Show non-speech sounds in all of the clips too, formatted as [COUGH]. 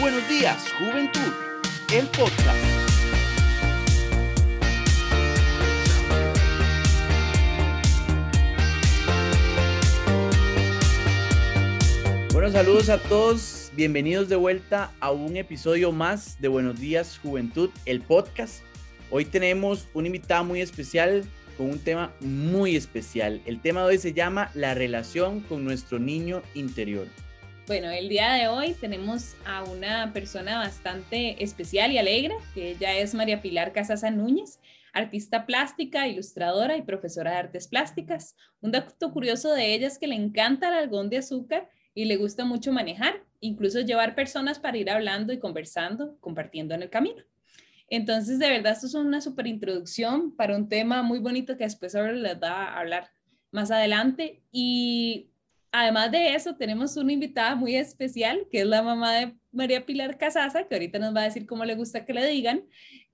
Buenos días, Juventud, el podcast. Buenos saludos a todos, bienvenidos de vuelta a un episodio más de Buenos días, Juventud, el podcast. Hoy tenemos una invitada muy especial con un tema muy especial. El tema de hoy se llama la relación con nuestro niño interior. Bueno, el día de hoy tenemos a una persona bastante especial y alegre, que ella es María Pilar Casasa Núñez, artista plástica, ilustradora y profesora de artes plásticas. Un dato curioso de ella es que le encanta el algodón de azúcar y le gusta mucho manejar, incluso llevar personas para ir hablando y conversando, compartiendo en el camino. Entonces, de verdad, esto es una super introducción para un tema muy bonito que después ahora les va a hablar más adelante. Y Además de eso, tenemos una invitada muy especial, que es la mamá de María Pilar Casasa, que ahorita nos va a decir cómo le gusta que le digan,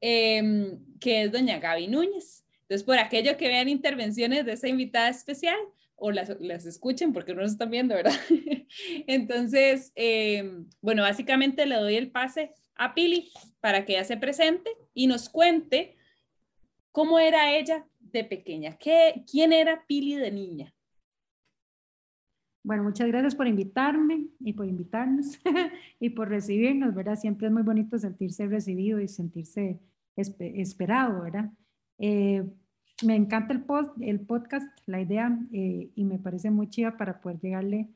em, que es doña Gaby Núñez. Entonces, por aquello que vean intervenciones de esa invitada especial o las, escuchen, porque no nos están viendo, ¿verdad? [LAUGHS] Entonces, em, bueno, básicamente le doy el pase a Pili para que ella se presente y nos cuente cómo era ella de pequeña, ¿Qué, quién era Pili de niña. Bueno, muchas gracias por invitarme y por invitarnos [LAUGHS] y por recibirnos, ¿verdad? Siempre es muy bonito sentirse recibido y sentirse esperado, ¿verdad? Eh, me encanta el, post, el podcast, la idea, eh, y me parece muy chiva para poder llegarle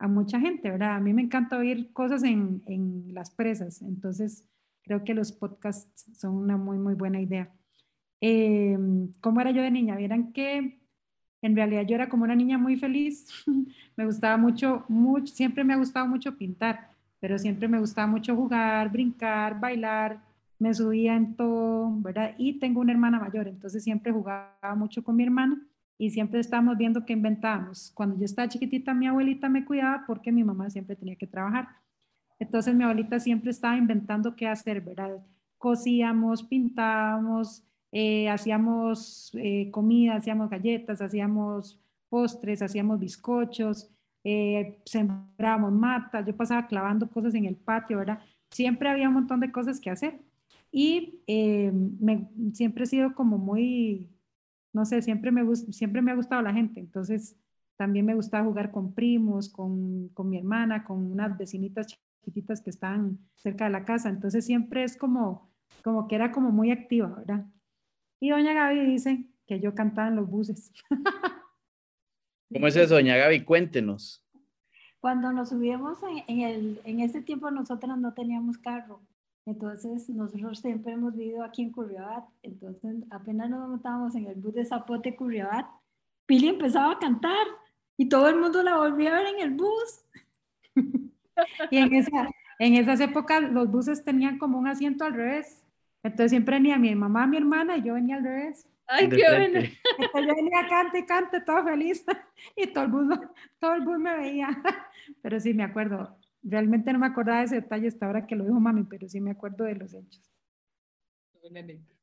a mucha gente, ¿verdad? A mí me encanta oír cosas en, en las presas, entonces creo que los podcasts son una muy, muy buena idea. Eh, ¿Cómo era yo de niña? Vieran que en realidad yo era como una niña muy feliz. [LAUGHS] me gustaba mucho, mucho, siempre me ha gustado mucho pintar, pero siempre me gustaba mucho jugar, brincar, bailar. Me subía en todo, ¿verdad? Y tengo una hermana mayor, entonces siempre jugaba mucho con mi hermana y siempre estábamos viendo qué inventábamos. Cuando yo estaba chiquitita, mi abuelita me cuidaba porque mi mamá siempre tenía que trabajar. Entonces mi abuelita siempre estaba inventando qué hacer, ¿verdad? Cosíamos, pintábamos, eh, hacíamos eh, comida, hacíamos galletas, hacíamos postres, hacíamos bizcochos, eh, sembrábamos matas, yo pasaba clavando cosas en el patio, ¿verdad? Siempre había un montón de cosas que hacer. Y me, siempre he sido como muy, no sé, siempre me, siempre me ha gustado la gente, entonces también me gustaba jugar con primos, con, con mi hermana, con unas vecinitas chiquititas que están cerca de la casa, entonces siempre es como, como que era como muy activa, ¿verdad? Y doña Gaby dice que yo cantaba en los buses. [LAUGHS] ¿Cómo es eso, doña Gaby? Cuéntenos. Cuando nos subíamos en, el, en ese tiempo nosotros no teníamos carro. Entonces nosotros siempre hemos vivido aquí en Curriabat. Entonces apenas nos montábamos en el bus de Zapote Curriabat, Pili empezaba a cantar y todo el mundo la volvía a ver en el bus. [LAUGHS] y en, esa, en esas épocas los buses tenían como un asiento al revés. Entonces siempre venía mi mamá, mi hermana y yo venía al revés. Ay, qué bueno. Entonces yo venía cante y cante, todo feliz. [LAUGHS] Y todo el mundo, todo el mundo me veía. [LAUGHS] Pero sí me acuerdo. Realmente no me acordaba de ese detalle hasta ahora que lo dijo mami, pero sí me acuerdo de los hechos.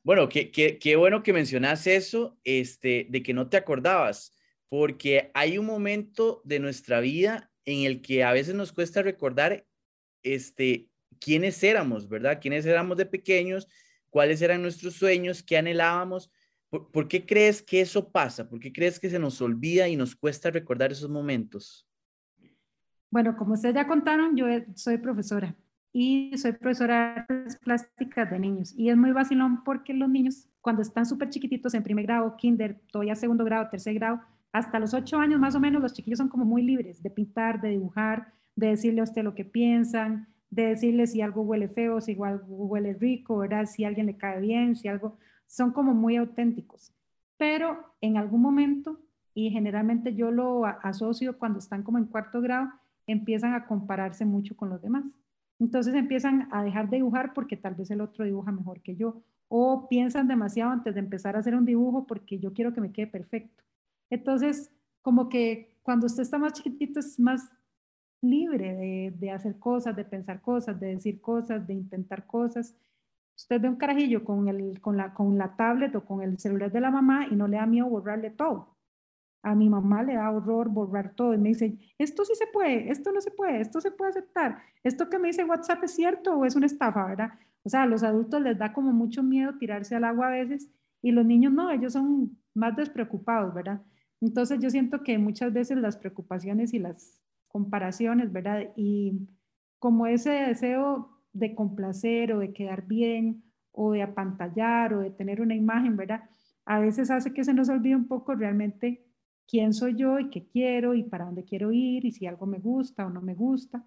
Bueno, qué, qué, qué bueno que mencionas eso, este, de que no te acordabas, porque hay un momento de nuestra vida en el que a veces nos cuesta recordar este, quiénes éramos, ¿verdad? Quiénes éramos de pequeños cuáles eran nuestros sueños, qué anhelábamos. ¿Por, qué crees que eso pasa? ¿Por qué crees que se nos olvida y nos cuesta recordar esos momentos? Bueno, como ustedes ya contaron, yo soy profesora y soy profesora de artes plásticas de niños. Y es muy vacilón porque los niños, cuando están súper chiquititos en primer grado, kinder, todavía segundo grado, tercer grado, hasta los ocho años más o menos, los chiquillos son como muy libres de pintar, de dibujar, de decirle a usted lo que piensan, de decirle si algo huele feo, si algo huele rico, ¿verdad? Si alguien le cae bien, si algo, son como muy auténticos. Pero en algún momento, y generalmente yo lo asocio cuando están como en cuarto grado, empiezan a compararse mucho con los demás. Entonces empiezan a dejar de dibujar porque tal vez el otro dibuja mejor que yo. O piensan demasiado antes de empezar a hacer un dibujo porque yo quiero que me quede perfecto. Entonces, como que cuando usted está más chiquitito es más libre de, hacer cosas, de pensar cosas, de decir cosas, de intentar cosas. Usted ve un carajillo con, el, con, la, con la tablet o con el celular de la mamá y no le da miedo borrarle todo. A mi mamá le da horror borrar todo y me dice, esto sí se puede, esto no se puede, esto se puede aceptar, esto que me dice WhatsApp es cierto o es una estafa, ¿verdad? O sea, a los adultos les da como mucho miedo tirarse al agua a veces y los niños no, ellos son más despreocupados, ¿verdad? Entonces yo siento que muchas veces las preocupaciones y las comparaciones, ¿verdad? Y como ese deseo de complacer o de quedar bien o de apantallar o de tener una imagen, ¿verdad? A veces hace que se nos olvide un poco realmente quién soy yo y qué quiero y para dónde quiero ir y si algo me gusta o no me gusta.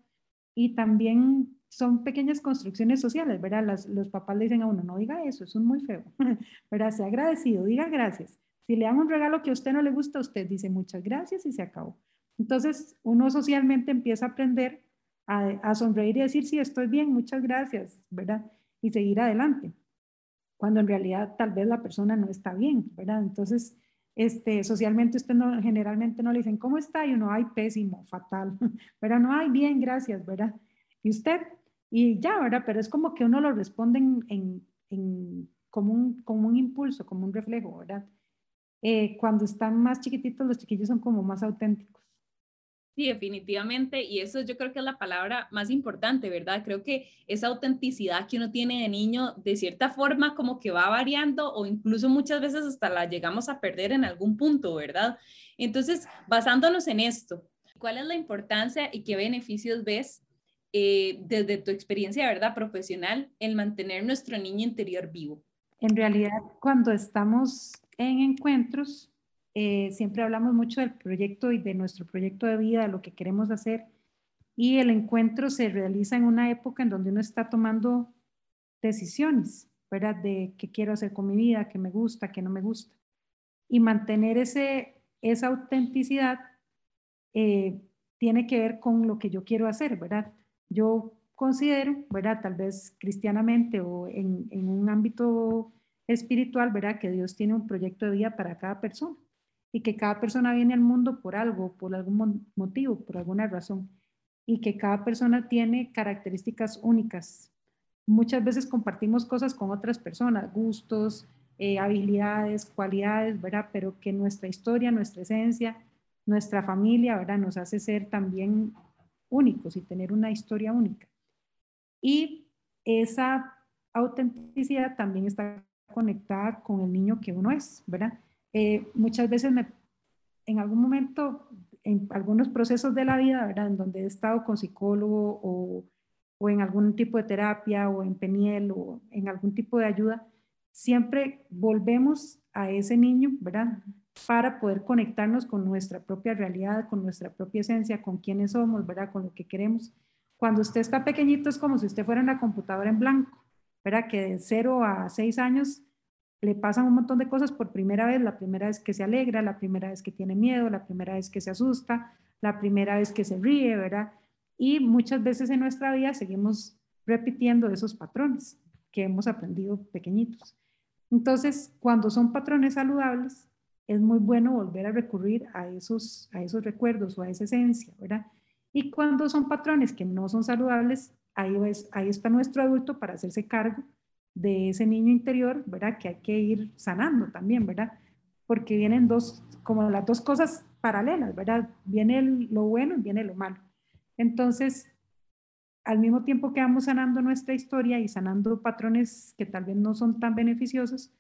Y también son pequeñas construcciones sociales, ¿verdad? los papás le dicen a uno, no diga eso, eso es muy feo, [LAUGHS] ¿verdad? Sea agradecido, diga gracias. Si le dan un regalo que a usted no le gusta, usted dice muchas gracias y se acabó. Entonces, uno socialmente empieza a aprender a, a sonreír y decir, sí, estoy bien, muchas gracias, ¿verdad? Y seguir adelante, cuando en realidad tal vez la persona no está bien, ¿verdad? Entonces, este, socialmente usted no, generalmente no le dicen, ¿cómo está? Y uno, ay, pésimo, fatal, [LAUGHS] pero no, ay, bien, gracias, ¿verdad? Y usted, y ya, ¿verdad? Pero es como que uno lo responde en, en, como, un, como un impulso, como un reflejo, ¿verdad? Eh, cuando están más chiquititos, los chiquillos son como más auténticos. Sí, definitivamente. Y eso yo creo que es la palabra más importante, ¿verdad? Creo que esa autenticidad que uno tiene de niño, de cierta forma, como que va variando o incluso muchas veces hasta la llegamos a perder en algún punto, ¿verdad? Entonces, basándonos en esto, ¿cuál es la importancia y qué beneficios ves eh, desde tu experiencia, ¿verdad? Profesional, en mantener nuestro niño interior vivo. En realidad, cuando estamos en encuentros, eh, siempre hablamos mucho del proyecto y de nuestro proyecto de vida, de lo que queremos hacer. Y el encuentro se realiza en una época en donde uno está tomando decisiones, ¿verdad? De qué quiero hacer con mi vida, qué me gusta, qué no me gusta. Y mantener ese, esa autenticidad eh, tiene que ver con lo que yo quiero hacer, ¿verdad? Yo considero, ¿verdad? Tal vez cristianamente o en, en un ámbito espiritual, ¿verdad? Que Dios tiene un proyecto de vida para cada persona y que cada persona viene al mundo por algo, por algún motivo, por alguna razón, y que cada persona tiene características únicas. Muchas veces compartimos cosas con otras personas, gustos, eh, habilidades, cualidades, ¿verdad? Pero que nuestra historia, nuestra esencia, nuestra familia, ¿verdad? Nos hace ser también únicos y tener una historia única. Y esa autenticidad también está conectada con el niño que uno es, ¿verdad? Eh, muchas veces me, en algún momento, en algunos procesos de la vida, ¿verdad? En donde he estado con psicólogo o, o en algún tipo de terapia o en peniel o en algún tipo de ayuda, siempre volvemos a ese niño, ¿verdad? Para poder conectarnos con nuestra propia realidad, con nuestra propia esencia, con quiénes somos, ¿verdad? Con lo que queremos. Cuando usted está pequeñito es como si usted fuera una computadora en blanco, ¿verdad? Que de 0 a 6 años le pasan un montón de cosas por primera vez, la primera vez que se alegra, la primera vez que tiene miedo, la primera vez que se asusta, la primera vez que se ríe, ¿verdad? Y muchas veces en nuestra vida seguimos repitiendo esos patrones que hemos aprendido pequeñitos. Entonces, cuando son patrones saludables, es muy bueno volver a recurrir a esos, a esos recuerdos o a esa esencia, ¿verdad? Y cuando son patrones que no son saludables, ahí, ahí está nuestro adulto para hacerse cargo de ese niño interior, ¿verdad? Que hay que ir sanando también, ¿verdad? Porque vienen dos, como las dos cosas paralelas, ¿verdad? Viene lo bueno y viene lo malo. Entonces, al mismo tiempo que vamos sanando nuestra historia y sanando patrones que tal vez no son tan beneficiosos,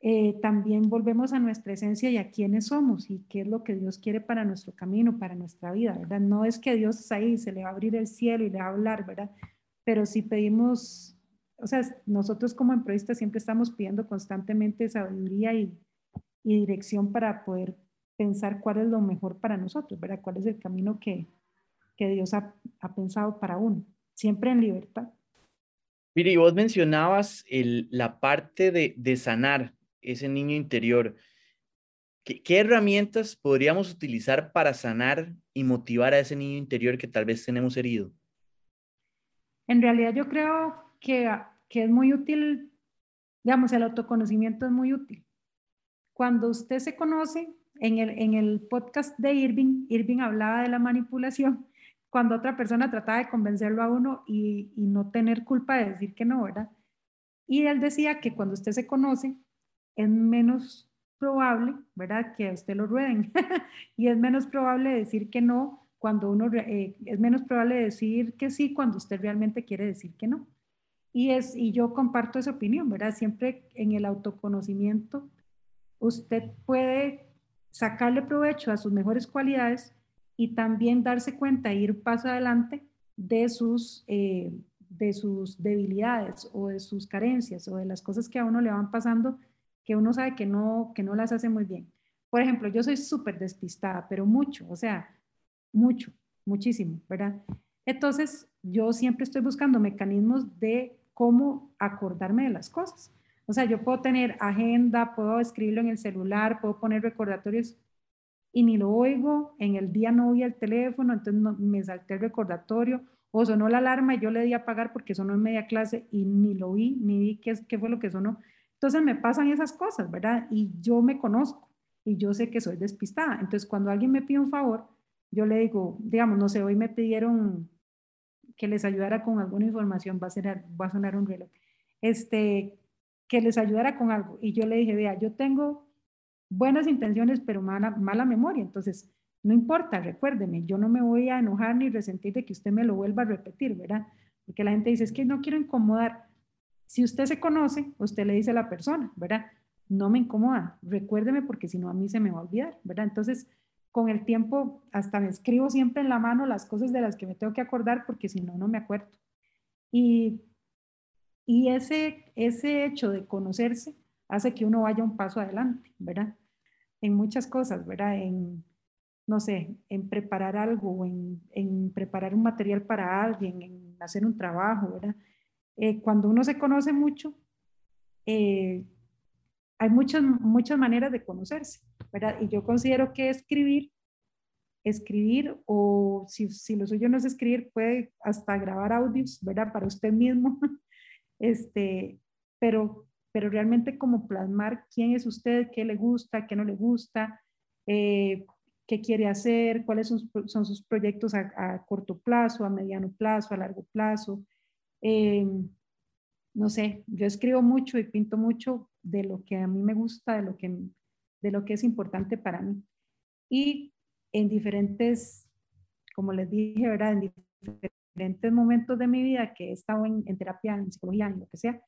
eh, también volvemos a nuestra esencia y a quiénes somos y qué es lo que Dios quiere para nuestro camino, para nuestra vida, ¿verdad? No es que Dios ahí se le va a abrir el cielo y le va a hablar, ¿verdad? Pero si pedimos o sea, nosotros como emprendedores siempre estamos pidiendo constantemente sabiduría y, dirección para poder pensar cuál es lo mejor para nosotros, ¿verdad? ¿Cuál es el camino que, Dios ha, pensado para uno? Siempre en libertad. Mire, vos mencionabas la parte de, sanar ese niño interior. ¿Qué, ¿Qué, herramientas podríamos utilizar para sanar y motivar a ese niño interior que tal vez tenemos herido? En realidad yo creo que, que es muy útil, digamos, el autoconocimiento es muy útil. Cuando usted se conoce, en el, en el podcast de Irving, Irving hablaba de la manipulación, cuando otra persona trataba de convencerlo a uno y, y no tener culpa de decir que no, ¿verdad? Y él decía que cuando usted se conoce, es menos probable, ¿verdad? Que a usted lo rueden [LAUGHS] y es menos probable decir que no cuando uno, eh, es menos probable decir que sí cuando usted realmente quiere decir que no. Y, es, y yo comparto esa opinión, ¿verdad? Siempre en el autoconocimiento usted puede sacarle provecho a sus mejores cualidades y también darse cuenta e ir paso adelante de sus, eh, de sus debilidades o de sus carencias o de las cosas que a uno le van pasando que uno sabe que no, que no las hace muy bien. Por ejemplo, yo soy súper despistada, pero mucho, o sea, mucho, muchísimo, ¿verdad? Entonces, yo siempre estoy buscando mecanismos de cómo acordarme de las cosas. O sea, yo puedo tener agenda, puedo escribirlo en el celular, puedo poner recordatorios y ni lo oigo, en el día no oí el teléfono, entonces me salté el recordatorio, o sonó la alarma y yo le di a apagar porque sonó en media clase y ni lo vi, ni vi qué, qué fue lo que sonó. Entonces me pasan esas cosas, ¿verdad? Y yo me conozco y yo sé que soy despistada. Entonces cuando alguien me pide un favor, yo le digo, digamos, no sé, hoy me pidieron que les ayudara con alguna información, va a, ser, va a sonar un reloj, este, que les ayudara con algo. Y yo le dije, vea, yo tengo buenas intenciones, pero mala, mala memoria. Entonces, no importa, recuérdeme, yo no me voy a enojar ni resentir de que usted me lo vuelva a repetir, ¿verdad? Porque la gente dice, es que no quiero incomodar. Si usted se conoce, usted le dice a la persona, ¿verdad? No me incomoda, recuérdeme porque si no a mí se me va a olvidar, ¿verdad? Entonces, con el tiempo, hasta me escribo siempre en la mano las cosas de las que me tengo que acordar porque si no, no me acuerdo. Y, y ese, ese hecho de conocerse hace que uno vaya un paso adelante, ¿verdad? En muchas cosas, ¿verdad? En, no sé, en preparar algo, en, en preparar un material para alguien, en hacer un trabajo, ¿verdad? Eh, cuando uno se conoce mucho, eh, hay muchas, muchas maneras de conocerse, ¿verdad? Y yo considero que escribir, escribir o si, si lo suyo no es escribir, puede hasta grabar audios, ¿verdad? Para usted mismo, [LAUGHS] este, pero pero realmente como plasmar quién es usted, qué le gusta, qué no le gusta, eh, qué quiere hacer, cuáles son, son sus proyectos a, corto plazo, a mediano plazo, a largo plazo. Eh, no sé, yo escribo mucho y pinto mucho de lo que a mí me gusta, de lo que, de lo que es importante para mí. Y en diferentes, como les dije, ¿verdad? En diferentes momentos de mi vida que he estado en, terapia, en psicología, en lo que sea,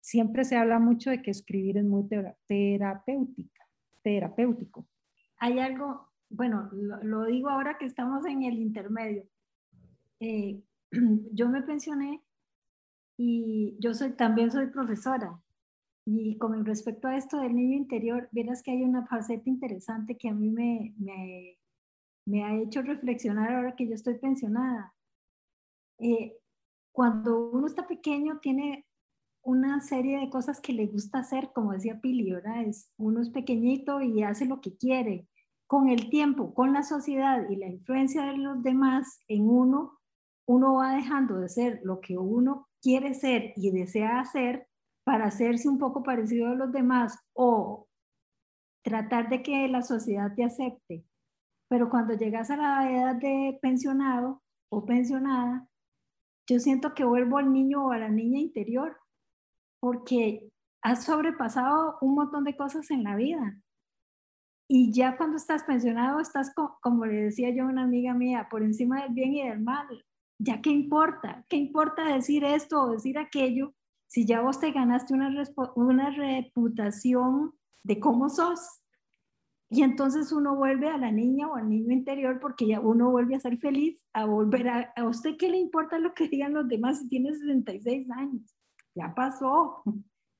siempre se habla mucho de que escribir es muy terapéutica, terapéutico. Hay algo, bueno, lo, digo ahora que estamos en el intermedio. Eh, [CLEARS THROAT] yo me pensioné y yo soy, también soy profesora. Y con respecto a esto del niño interior, verás que hay una faceta interesante que a mí me, me, me ha hecho reflexionar ahora que yo estoy pensionada. Eh, cuando uno está pequeño tiene una serie de cosas que le gusta hacer, como decía Pili, ¿verdad? Es, uno es pequeñito y hace lo que quiere. Con el tiempo, con la sociedad y la influencia de los demás en uno, uno va dejando de ser lo que uno quiere ser y desea hacer para hacerse un poco parecido a los demás o tratar de que la sociedad te acepte. Pero cuando llegas a la edad de pensionado o pensionada, yo siento que vuelvo al niño o a la niña interior porque has sobrepasado un montón de cosas en la vida. Y ya cuando estás pensionado, estás, como le decía yo a una amiga mía, por encima del bien y del mal. ¿Ya qué importa? ¿Qué importa decir esto o decir aquello si ya vos te ganaste una, una reputación de cómo sos? Y entonces uno vuelve a la niña o al niño interior porque ya uno vuelve a ser feliz, a volver a... ¿A usted qué le importa lo que digan los demás si tiene 66 años? ya pasó,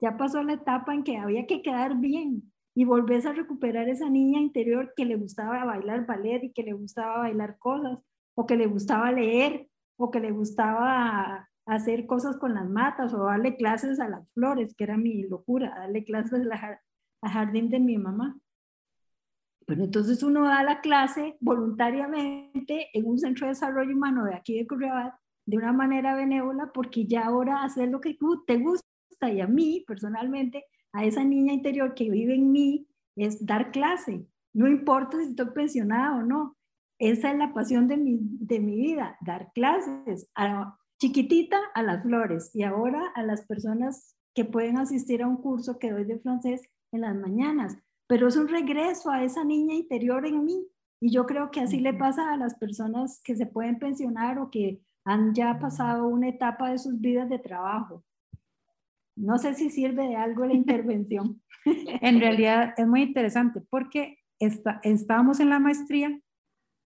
ya pasó la etapa en que había que quedar bien y volvés a recuperar esa niña interior que le gustaba bailar ballet y que le gustaba bailar cosas, o que le gustaba leer, o que le gustaba hacer cosas con las matas, o darle clases a las flores, que era mi locura, darle clases al jardín de mi mamá. Pero entonces uno da la clase voluntariamente en un centro de desarrollo humano de aquí de Curriabat de una manera benévola porque ya ahora hacer lo que te gusta y a mí personalmente, a esa niña interior que vive en mí, es dar clase. No importa si estoy pensionada o no. Esa es la pasión de mi, de mi vida, dar clases. A, chiquitita a las flores y ahora a las personas que pueden asistir a un curso que doy de francés en las mañanas, pero es un regreso a esa niña interior en mí. Y yo creo que así le pasa a las personas que se pueden pensionar o que han ya pasado una etapa de sus vidas de trabajo. No sé si sirve de algo la [LAUGHS] intervención. en realidad es muy interesante porque está, estábamos en la maestría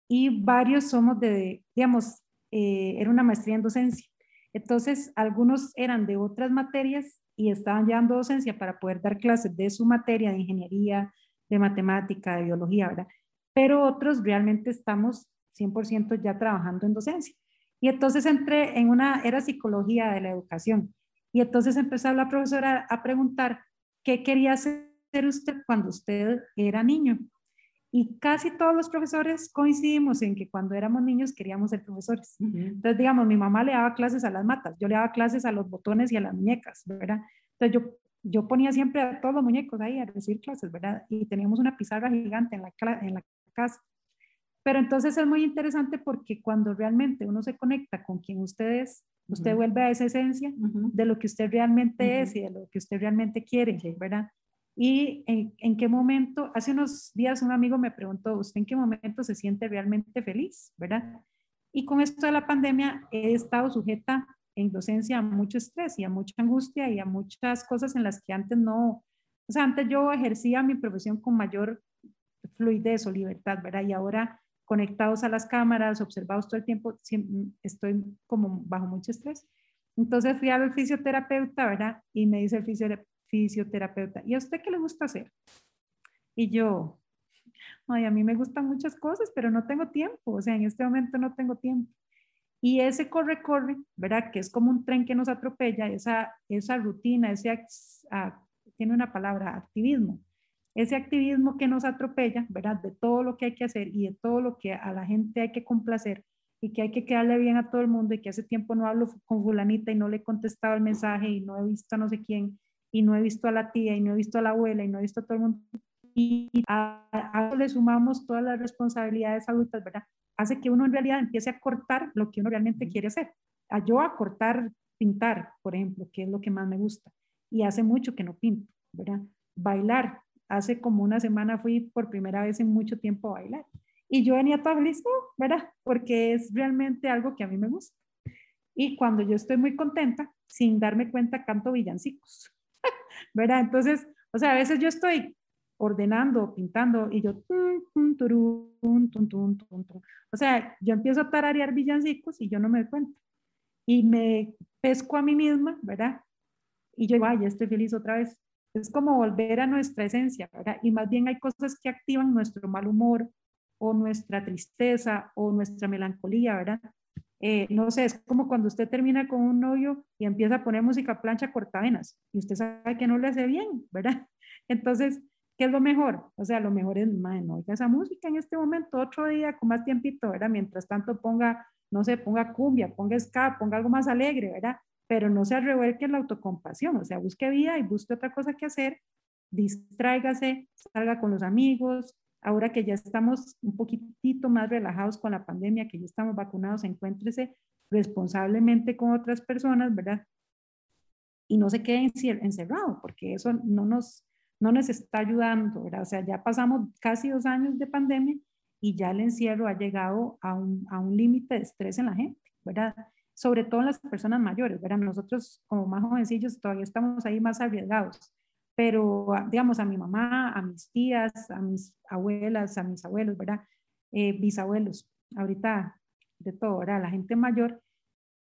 y varios somos de, digamos, eh, era una maestría en docencia. Entonces, algunos eran de otras materias y estaban llevando docencia para poder dar clases de su materia de ingeniería, de matemática, de biología, ¿verdad? Pero otros realmente estamos 100% ya trabajando en docencia. Y entonces entré en una, era psicología de la educación. Y entonces empezó la profesora a preguntar qué quería hacer usted cuando usted era niño. Y casi todos los profesores coincidimos en que cuando éramos niños queríamos ser profesores. Entonces, digamos, mi mamá le daba clases a las matas, yo le daba clases a los botones y a las muñecas, ¿verdad? Entonces, yo, yo ponía siempre a todos los muñecos ahí a recibir clases, ¿verdad? Y teníamos una pizarra gigante en la, en la casa. Pero entonces es muy interesante porque cuando realmente uno se conecta con quien usted es, usted vuelve a esa esencia de lo que usted realmente es y de lo que usted realmente quiere, ¿verdad? Y en, qué momento, hace unos días un amigo me preguntó, ¿usted en qué momento se siente realmente feliz, verdad? Y con esto de la pandemia he estado sujeta en docencia a mucho estrés y a mucha angustia y a muchas cosas en las que antes no, o sea, antes yo ejercía mi profesión con mayor fluidez o libertad, ¿verdad? Y ahora conectados a las cámaras, observados todo el tiempo, estoy como bajo mucho estrés. Entonces fui al fisioterapeuta, ¿verdad? Y me dice el fisioterapeuta, ¿y a usted qué le gusta hacer? Y yo, ay, a mí me gustan muchas cosas, pero no tengo tiempo, o sea, en este momento no tengo tiempo. Y ese corre-corre, ¿verdad? Que es como un tren que nos atropella, esa, esa rutina, ese, tiene una palabra, activismo, ese activismo que nos atropella, ¿verdad? De todo lo que hay que hacer y de todo lo que a la gente hay que complacer y que hay que quedarle bien a todo el mundo y que hace tiempo no hablo con fulanita y no le he contestado el mensaje y no he visto a no sé quién y no he visto a la tía y no he visto a la abuela y no he visto a todo el mundo. Y a, eso le sumamos todas las responsabilidades adultas, ¿verdad? Hace que uno en realidad empiece a cortar lo que uno realmente quiere hacer. A yo a cortar, pintar, por ejemplo, que es lo que más me gusta. Y hace mucho que no pinto, ¿verdad? Bailar, hace como una semana fui por primera vez en mucho tiempo a bailar. Y yo venía toda feliz, ¿verdad? Porque es realmente algo que a mí me gusta. Y cuando yo estoy muy contenta, sin darme cuenta, canto villancicos, ¿verdad? Entonces, o sea, a veces yo estoy ordenando, pintando y yo, o sea, yo empiezo a tararear villancicos y yo no me doy cuenta. Y me pesco a mí misma, ¿verdad? Y yo, vaya, estoy feliz otra vez. Es como volver a nuestra esencia, ¿verdad? Y más bien hay cosas que activan nuestro mal humor o nuestra tristeza o nuestra melancolía, ¿verdad? Eh, no sé, es como cuando usted termina con un novio y empieza a poner música plancha cortavenas y usted sabe que no le hace bien, ¿verdad? [LAUGHS] Entonces, ¿qué es lo mejor? O sea, lo mejor es, man, no oiga esa música en este momento, otro día con más tiempito, ¿verdad? Mientras tanto ponga, no sé, ponga cumbia, ponga ska, ponga algo más alegre, ¿verdad? pero no se revuelque en la autocompasión, o sea, busque vida y busque otra cosa que hacer, distráigase, salga con los amigos, ahora que ya estamos un poquitito más relajados con la pandemia, que ya estamos vacunados, encuéntrese responsablemente con otras personas, ¿verdad? Y no se quede encerrado, porque eso no nos, no nos está ayudando, ¿verdad? O sea, ya pasamos casi dos años de pandemia y ya el encierro ha llegado a un, a un límite de estrés en la gente, ¿verdad? sobre todo en las personas mayores, ¿verdad? Nosotros como más jovencillos todavía estamos ahí más arriesgados, pero digamos a mi mamá, a mis tías, a mis abuelas, a mis abuelos, ¿verdad? Eh, bisabuelos, ahorita de todo, ¿verdad? La gente mayor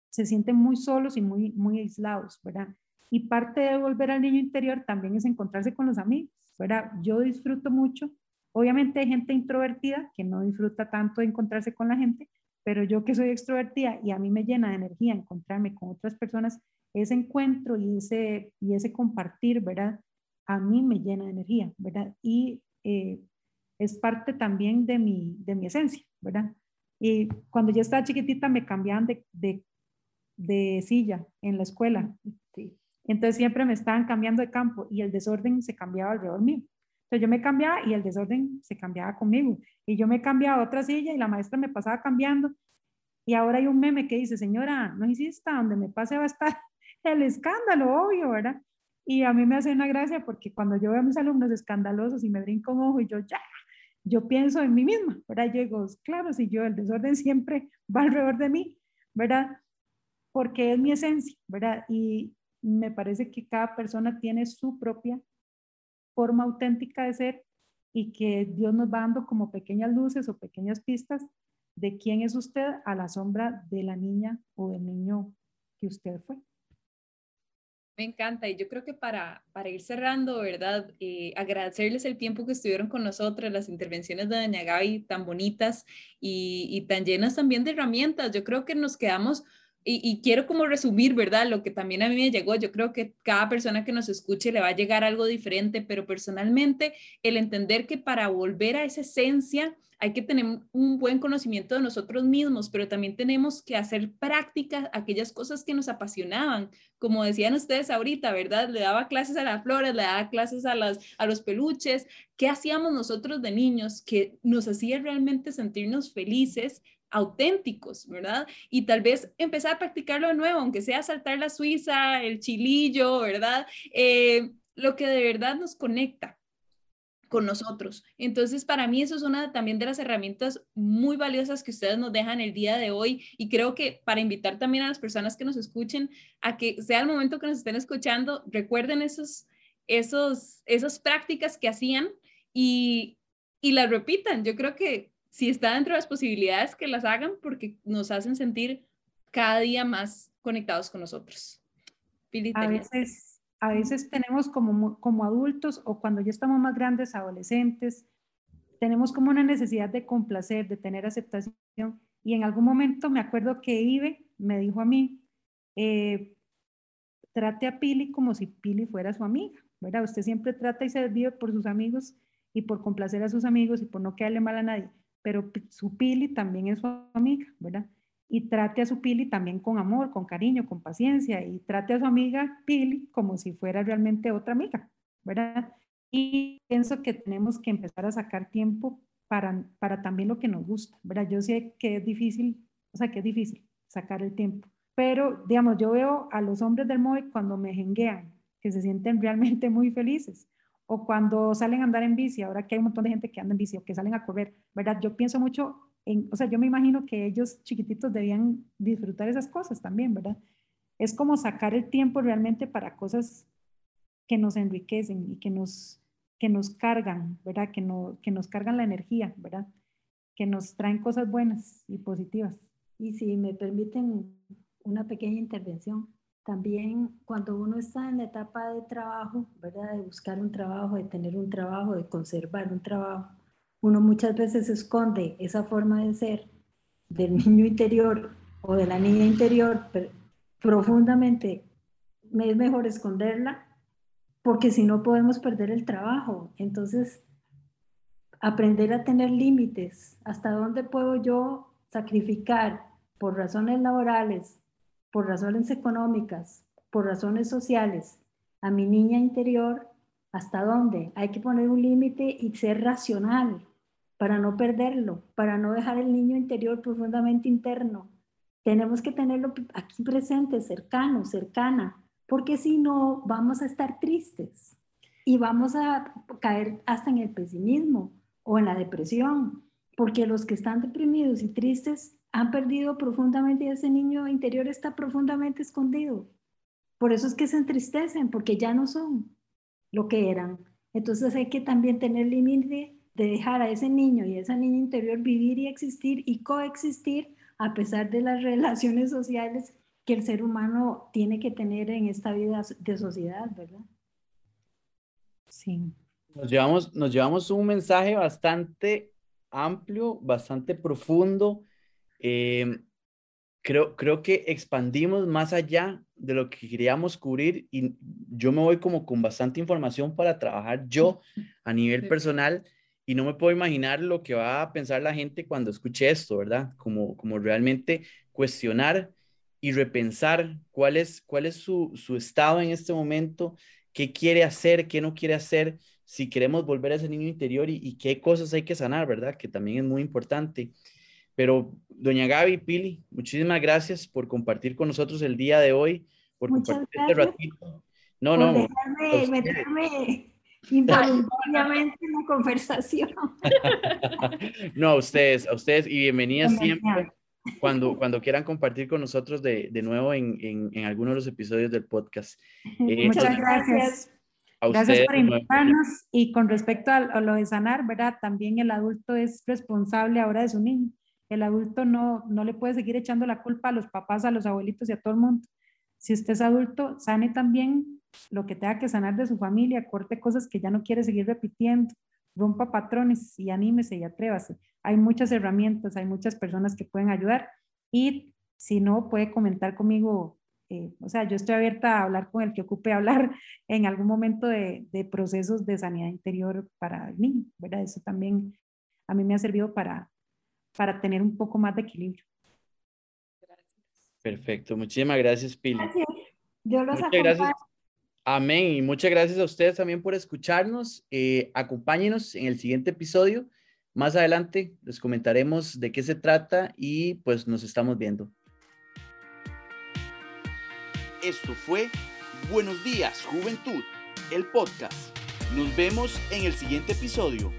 se siente muy solos y muy, muy aislados, ¿verdad? Y parte de volver al niño interior también es encontrarse con los amigos, ¿verdad? Yo disfruto mucho, obviamente hay gente introvertida que no disfruta tanto de encontrarse con la gente, pero yo que soy extrovertida y a mí me llena de energía encontrarme con otras personas, ese encuentro y ese, y ese compartir, ¿verdad? A mí me llena de energía, ¿verdad? Y eh, es parte también de mi, de mi esencia, ¿verdad? Y cuando yo estaba chiquitita me cambiaban de, de, de silla en la escuela. Entonces siempre me estaban cambiando de campo y el desorden se cambiaba alrededor mío. Entonces yo me cambiaba y el desorden se cambiaba conmigo. Y yo me cambiaba a otra silla y la maestra me pasaba cambiando. Y ahora hay un meme que dice, señora, no insista, donde me pase va a estar [LAUGHS] el escándalo, obvio, ¿verdad? Y a mí me hace una gracia porque cuando yo veo a mis alumnos escandalosos y me brinco un ojo y yo ya, yo pienso en mí misma, ¿verdad? Yo digo, claro, si yo el desorden siempre [LAUGHS] va alrededor de mí, ¿verdad? Porque es mi esencia, ¿verdad? Y me parece que cada persona tiene su propia forma auténtica de ser y que Dios nos va dando como pequeñas luces o pequeñas pistas de quién es usted a la sombra de la niña o del niño que usted fue. Me encanta y yo creo que para, para ir cerrando, ¿verdad? Eh, agradecerles el tiempo que estuvieron con nosotros, las intervenciones de Doña Gaby tan bonitas y, y tan llenas también de herramientas. Yo creo que nos quedamos y, quiero como resumir, ¿verdad? Lo que también a mí me llegó, yo creo que cada persona que nos escuche le va a llegar algo diferente, pero personalmente el entender que para volver a esa esencia hay que tener un buen conocimiento de nosotros mismos, pero también tenemos que hacer prácticas aquellas cosas que nos apasionaban. Como decían ustedes ahorita, ¿verdad? Le daba clases a las flores, le daba clases a, las, a los peluches. ¿Qué hacíamos nosotros de niños que nos hacía realmente sentirnos felices auténticos, ¿verdad? Y tal vez empezar a practicarlo de nuevo, aunque sea saltar la suiza, el chilillo, ¿verdad? Eh, lo que de verdad nos conecta con nosotros. Entonces, para mí eso es una también de las herramientas muy valiosas que ustedes nos dejan el día de hoy y creo que para invitar también a las personas que nos escuchen a que sea el momento que nos estén escuchando, recuerden esos, esos, esas prácticas que hacían y, y las repitan. Yo creo que si está dentro de las posibilidades que las hagan porque nos hacen sentir cada día más conectados con nosotros. a veces, a veces tenemos como, como adultos o cuando ya estamos más grandes, adolescentes, tenemos como una necesidad de complacer, de tener aceptación. Y en algún momento me acuerdo que Ibe me dijo a mí, eh, trate a Pili como si Pili fuera su amiga, ¿verdad? Usted siempre trata y se vive por sus amigos y por complacer a sus amigos y por no quedarle mal a nadie pero su Pili también es su amiga, ¿verdad? Y trate a su Pili también con amor, con cariño, con paciencia, y trate a su amiga Pili como si fuera realmente otra amiga, ¿verdad? Y pienso que tenemos que empezar a sacar tiempo para, para también lo que nos gusta, ¿verdad? Yo sé que es difícil, o sea, que es difícil sacar el tiempo, pero, digamos, yo veo a los hombres del MOE cuando me jenguean, que se sienten [LAUGHS] realmente muy felices, o cuando salen a andar en bici, ahora que hay un montón de gente que anda en bici o que salen a correr, ¿verdad? Yo pienso mucho en, o sea, yo me imagino que ellos chiquititos debían disfrutar esas cosas también, ¿verdad? Es como sacar el tiempo realmente para cosas que nos enriquecen y que nos, que nos cargan, ¿verdad? Que, no, que nos cargan la energía, ¿verdad? Que nos traen cosas buenas y positivas. Y si me permiten una pequeña intervención, también cuando uno está en la etapa de trabajo, ¿verdad? De buscar un trabajo, de tener un trabajo, de conservar un trabajo, uno muchas veces esconde esa forma de ser del niño interior o de la niña interior pero profundamente. Es mejor esconderla porque si no podemos perder el trabajo. Entonces, aprender a tener límites. ¿Hasta dónde puedo yo sacrificar por razones laborales por razones económicas, por razones sociales, a mi niña interior, ¿hasta dónde? Hay que poner un límite y ser racional para no perderlo, para no dejar el niño interior profundamente interno. Tenemos que tenerlo aquí presente, cercano, cercana, porque si no vamos a estar tristes y vamos a caer hasta en el pesimismo o en la depresión, porque los que están deprimidos y tristes han perdido profundamente y ese niño interior está profundamente escondido. Por eso es que se entristecen, porque ya no son lo que eran. Entonces hay que también tener límite de dejar a ese niño y a esa niña interior vivir y existir y coexistir a pesar de las [LAUGHS] relaciones sociales que el ser humano tiene que tener en esta vida de sociedad, ¿verdad? Sí. Nos llevamos, nos llevamos un mensaje bastante amplio, bastante profundo Em, creo, creo que expandimos más allá de lo que queríamos cubrir y yo me voy como con bastante información para trabajar yo [LAUGHS] a nivel personal y no me puedo imaginar lo que va a pensar la gente cuando escuche esto, ¿verdad? Como, como realmente cuestionar y repensar cuál es, cuál es su, su estado en este momento, qué quiere hacer, qué no quiere hacer, si queremos volver a ese niño interior y, y qué cosas hay que sanar, ¿verdad? Que también es muy importante. Pero, doña Gaby, Pili, muchísimas gracias por compartir con nosotros el día de hoy, por compartir este ratito. No, no. dejarme meterme involuntariamente en la conversación. [LAUGHS] no, a ustedes, a ustedes y bienvenidas siempre cuando, cuando quieran compartir con nosotros de, de nuevo en, en, en, alguno de los episodios del podcast. Eh, Muchas pues, gracias. gracias por invitarnos y con respecto a, a, lo de sanar, ¿verdad? También el adulto es responsable ahora de su niño. El adulto no, no le puede seguir echando la culpa a los papás, a los abuelitos y a todo el mundo. Si usted es adulto, sane también lo que tenga que sanar de su familia, corte cosas que ya no quiere seguir repitiendo, rompa patrones y anímese y atrévase. Hay muchas herramientas, hay muchas personas que pueden ayudar y si no, puede comentar conmigo. Eh, o sea, yo estoy abierta a hablar con el que ocupe hablar [LAUGHS] en algún momento de, de procesos de sanidad interior para niño, ¿verdad? Eso también a mí me ha servido para, para tener un poco más de equilibrio. Perfecto, muchísimas gracias, Pili. Gracias. Yo los Muchas gracias. Amén. Y muchas gracias a ustedes también por escucharnos. Eh, acompáñenos en el siguiente episodio. Más adelante les comentaremos de qué se trata y pues nos estamos viendo. Esto fue Buenos días, Juventud, el podcast. Nos vemos en el siguiente episodio.